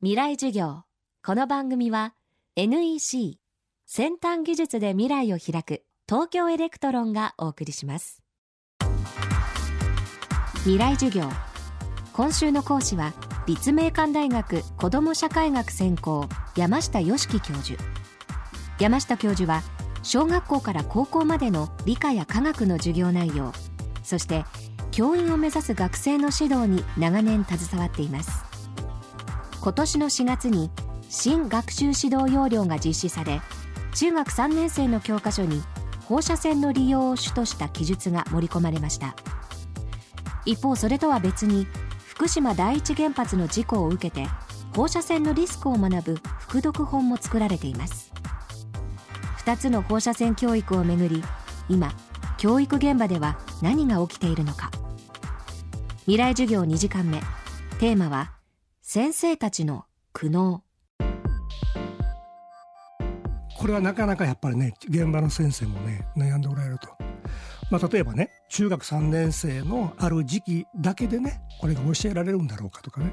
未来授業。この番組は NEC 先端技術で未来を開く東京エレクトロンがお送りします。未来授業。今週の講師は立命館大学子ども社会学専攻山下芳樹教授。山下教授は小学校から高校までの理科や科学の授業内容そして教員を目指す学生の指導に長年携わっています。今年の4月に新学習指導要領が実施され中学3年生の教科書に放射線の利用を主とした記述が盛り込まれました。一方それとは別に福島第一原発の事故を受けて放射線のリスクを学ぶ副読本も作られています。2つの放射線教育をめぐり今教育現場では何が起きているのか。未来授業2時間目。テーマは先生たちの苦悩。これはなかなかやっぱりね現場の先生もね悩んでおられると。まあ、例えばね中学3年生のある時期だけでねこれが教えられるんだろうかとかね。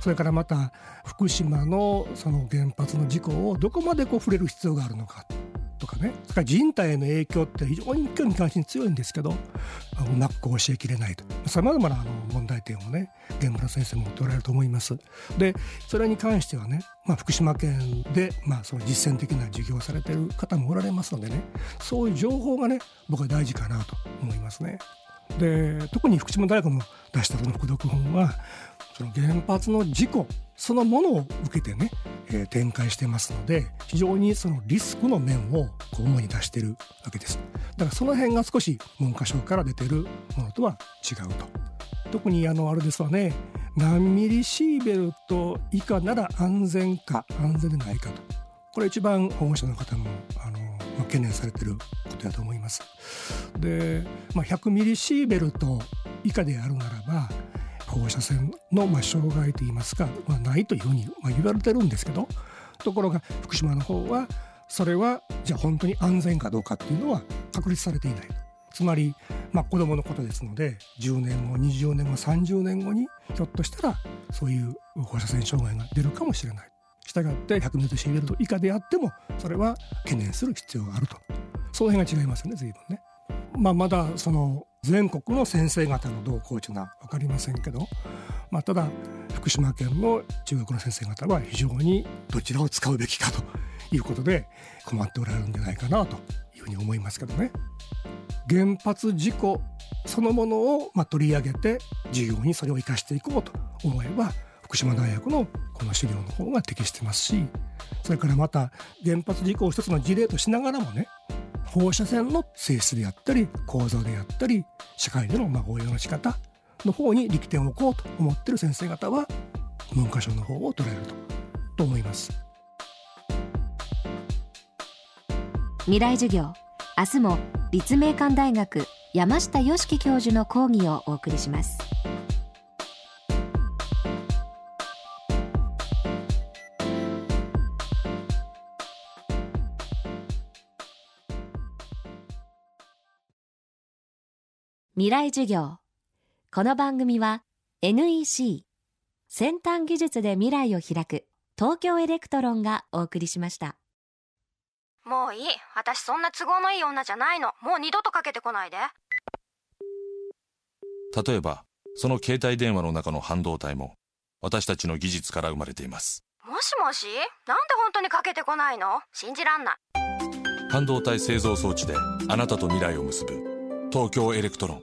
それからまた福島のその原発の事故をどこまでこう触れる必要があるのかとかね。それから人体への影響って非常に興味関心強いんですけどうまくこう教えきれないと。さまざまなあの問題点をね現場の先生も捉えると思います。でそれに関してはね、まあ、福島県で、まあ、その実践的な授業をされてる方もおられますのでねそういう情報がね僕は大事かなと思いますね。で特に福島大学の出したこの副読本はその原発の事故そのものを受けてね、えー、展開してますので非常にそのリスクの面を主に出してるわけですだからその辺が少し文科省から出てるものとは違うと特にあのあれですわね。何ミリシーベルト以下なら安全か安全でないかと。これ一番保護者の方もあの、懸念されてることだと思います。で、まあ、100ミリシーベルト以下であるならば放射線のまあ障害といいますか、まあ、ないというふうにまあ言われてるんですけどところが福島の方はそれはじゃあ本当に安全かどうかっていうのは確立されていない。つまり、まあ、子どものことですので10年後20年後30年後にひょっとしたらそういう放射線障害が出るかもしれない。したがって100メートルシーベル以下であってもそれは懸念する必要があるとその辺が違いますよね随分ね。まあ、まだその全国の先生方の動向というのは分かりませんけど、まあ、ただ福島県の中学の先生方は非常にどちらを使うべきかということで困っておられるんじゃないかなというふうに思いますけどね。原発事故そのものをま取り上げて授業にそれを生かしていこうと思えば福島大学のこの資料の方が適してますしそれからまた原発事故を一つの事例としながらもね放射線の性質であったり構造であったり社会でのま応用の仕方の方に力点を置こうと思ってる先生方は文科省の方を捉えるとと思います。未来授業明日も立命館大学山下良樹教授の講義をお送りします。未来授業。この番組は NEC 先端技術で未来を開く東京エレクトロンがお送りしました。もういい。私そんな都合のいい女じゃないの。もう二度とかけてこないで。例えばその携帯電話の中の半導体も私たちの技術から生まれています。もしもし？なんで本当にかけてこないの？信じらんない。半導体製造装置であなたと未来を結ぶ東京エレクトロン